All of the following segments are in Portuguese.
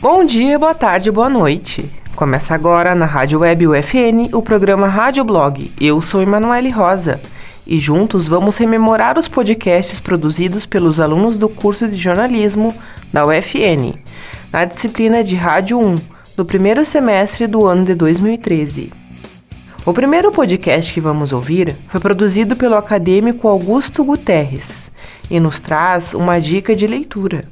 Bom dia, boa tarde, boa noite. Começa agora na Rádio Web UFN o programa Rádio Blog. Eu sou Emanuele Rosa e juntos vamos rememorar os podcasts produzidos pelos alunos do curso de jornalismo da UFN, na disciplina de Rádio 1, do primeiro semestre do ano de 2013. O primeiro podcast que vamos ouvir foi produzido pelo acadêmico Augusto Guterres e nos traz uma dica de leitura.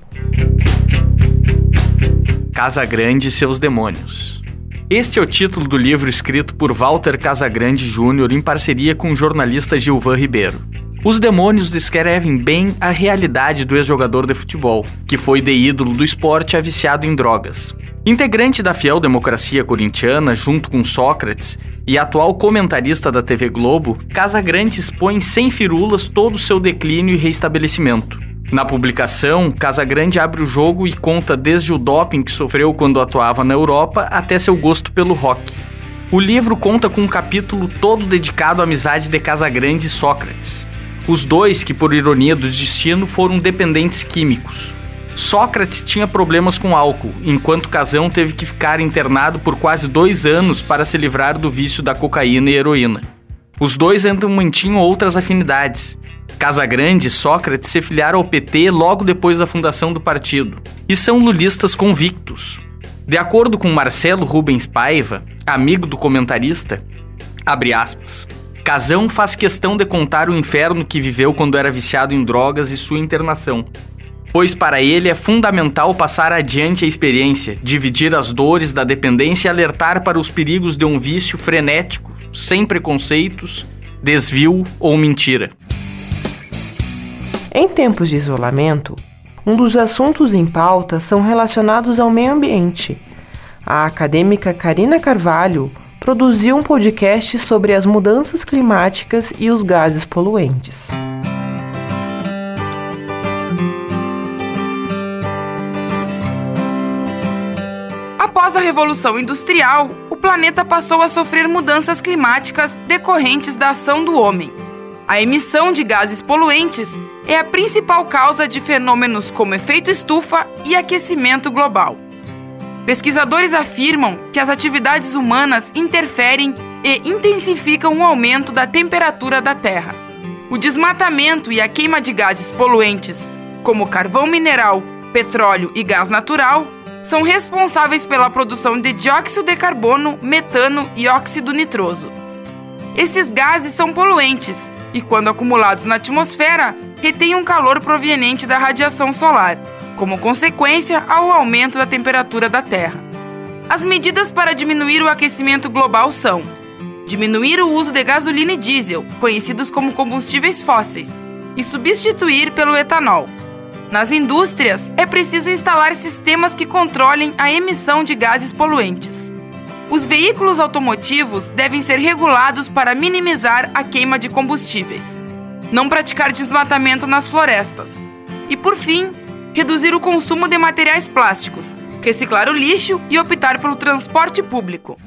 Casa Grande e seus demônios. Este é o título do livro escrito por Walter Casagrande Jr. em parceria com o jornalista Gilvan Ribeiro. Os demônios descrevem bem a realidade do ex-jogador de futebol, que foi de ídolo do esporte a viciado em drogas. Integrante da fiel democracia corintiana, junto com Sócrates, e atual comentarista da TV Globo, Casagrande expõe sem firulas todo o seu declínio e reestabelecimento. Na publicação, Casagrande abre o jogo e conta desde o doping que sofreu quando atuava na Europa até seu gosto pelo rock. O livro conta com um capítulo todo dedicado à amizade de Casagrande e Sócrates. Os dois, que por ironia do destino, foram dependentes químicos. Sócrates tinha problemas com álcool, enquanto Casão teve que ficar internado por quase dois anos para se livrar do vício da cocaína e heroína. Os dois ainda mantinham outras afinidades. Casagrande e Sócrates se filiaram ao PT logo depois da fundação do partido e são lulistas convictos. De acordo com Marcelo Rubens Paiva, amigo do comentarista, abre aspas. Casão faz questão de contar o inferno que viveu quando era viciado em drogas e sua internação, pois para ele é fundamental passar adiante a experiência, dividir as dores da dependência e alertar para os perigos de um vício frenético, sem preconceitos, desvio ou mentira. Em tempos de isolamento, um dos assuntos em pauta são relacionados ao meio ambiente. A acadêmica Karina Carvalho produziu um podcast sobre as mudanças climáticas e os gases poluentes. Após a Revolução Industrial, o planeta passou a sofrer mudanças climáticas decorrentes da ação do homem. A emissão de gases poluentes é a principal causa de fenômenos como efeito estufa e aquecimento global. Pesquisadores afirmam que as atividades humanas interferem e intensificam o aumento da temperatura da Terra. O desmatamento e a queima de gases poluentes, como carvão mineral, petróleo e gás natural, são responsáveis pela produção de dióxido de carbono, metano e óxido nitroso. Esses gases são poluentes e, quando acumulados na atmosfera, retêm um calor proveniente da radiação solar, como consequência ao aumento da temperatura da Terra. As medidas para diminuir o aquecimento global são: diminuir o uso de gasolina e diesel, conhecidos como combustíveis fósseis, e substituir pelo etanol. Nas indústrias, é preciso instalar sistemas que controlem a emissão de gases poluentes. Os veículos automotivos devem ser regulados para minimizar a queima de combustíveis. Não praticar desmatamento nas florestas. E, por fim, reduzir o consumo de materiais plásticos, reciclar o lixo e optar pelo transporte público.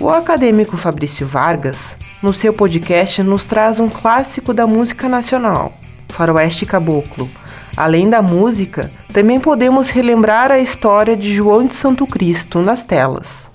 O acadêmico Fabrício Vargas, no seu podcast, nos traz um clássico da música nacional, Faroeste Caboclo. Além da música, também podemos relembrar a história de João de Santo Cristo nas telas.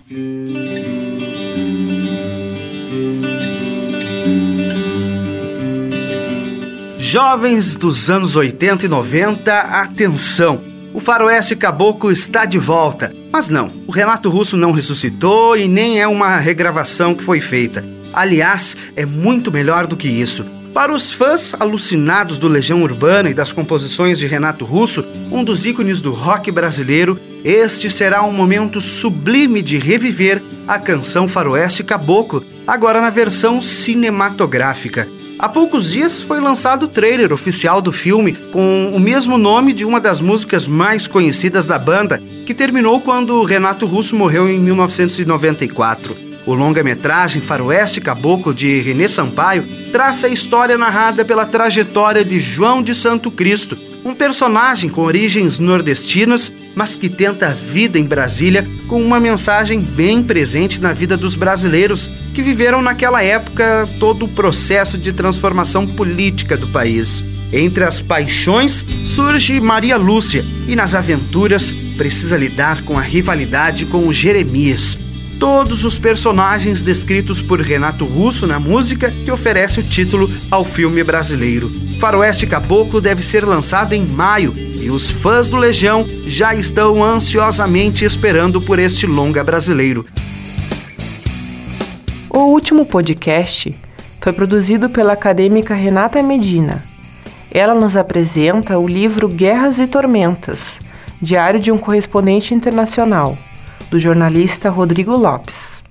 Jovens dos anos 80 e 90, atenção! O faroeste caboclo está de volta. Mas não, o Renato Russo não ressuscitou e nem é uma regravação que foi feita. Aliás, é muito melhor do que isso. Para os fãs alucinados do Legião Urbana e das composições de Renato Russo, um dos ícones do rock brasileiro, este será um momento sublime de reviver a canção Faroeste Caboclo, agora na versão cinematográfica. Há poucos dias foi lançado o trailer oficial do filme com o mesmo nome de uma das músicas mais conhecidas da banda, que terminou quando Renato Russo morreu em 1994. O longa-metragem Faroeste Caboclo de René Sampaio traça a história narrada pela trajetória de João de Santo Cristo, um personagem com origens nordestinas, mas que tenta a vida em Brasília com uma mensagem bem presente na vida dos brasileiros que viveram naquela época todo o processo de transformação política do país. Entre as paixões surge Maria Lúcia e nas aventuras precisa lidar com a rivalidade com o Jeremias, todos os personagens descritos por Renato Russo na música que oferece o título ao filme brasileiro. Faroeste Caboclo deve ser lançado em maio e os fãs do Legião já estão ansiosamente esperando por este longa brasileiro. O último podcast foi produzido pela acadêmica Renata Medina. Ela nos apresenta o livro Guerras e Tormentas, Diário de um Correspondente Internacional do jornalista Rodrigo Lopes.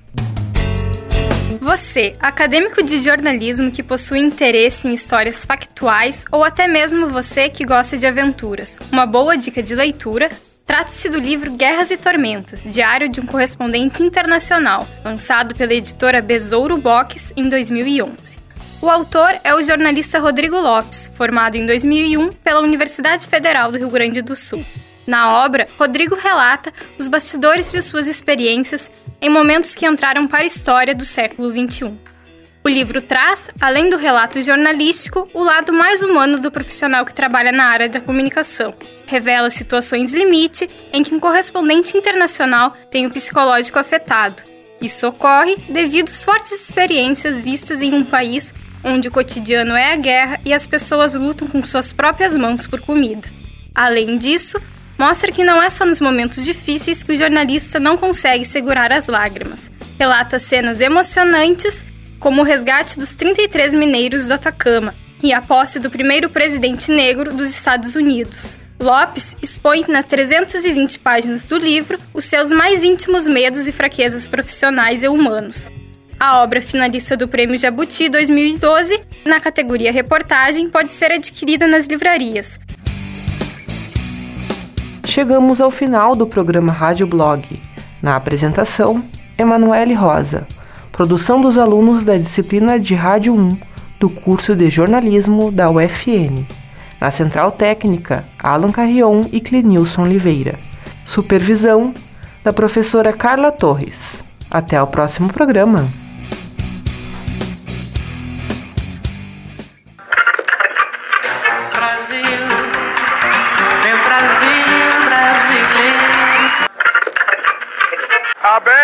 Você, acadêmico de jornalismo que possui interesse em histórias factuais ou até mesmo você que gosta de aventuras, uma boa dica de leitura Trata-se do livro Guerras e Tormentas, Diário de um Correspondente Internacional, lançado pela editora Besouro Box em 2011. O autor é o jornalista Rodrigo Lopes, formado em 2001 pela Universidade Federal do Rio Grande do Sul. Na obra, Rodrigo relata os bastidores de suas experiências em momentos que entraram para a história do século XXI. O livro traz, além do relato jornalístico, o lado mais humano do profissional que trabalha na área da comunicação. Revela situações limite em que um correspondente internacional tem o psicológico afetado. Isso ocorre devido às fortes experiências vistas em um país onde o cotidiano é a guerra e as pessoas lutam com suas próprias mãos por comida. Além disso, mostra que não é só nos momentos difíceis que o jornalista não consegue segurar as lágrimas. Relata cenas emocionantes, como o resgate dos 33 mineiros do Atacama e a posse do primeiro presidente negro dos Estados Unidos. Lopes expõe nas 320 páginas do livro os seus mais íntimos medos e fraquezas profissionais e humanos. A obra finalista do Prêmio Jabuti 2012, na categoria Reportagem, pode ser adquirida nas livrarias, Chegamos ao final do programa Rádio Blog. Na apresentação, Emanuele Rosa. Produção dos alunos da disciplina de Rádio 1 do curso de jornalismo da UFN. Na central técnica, Alan Carrion e Clenilson Oliveira. Supervisão da professora Carla Torres. Até o próximo programa.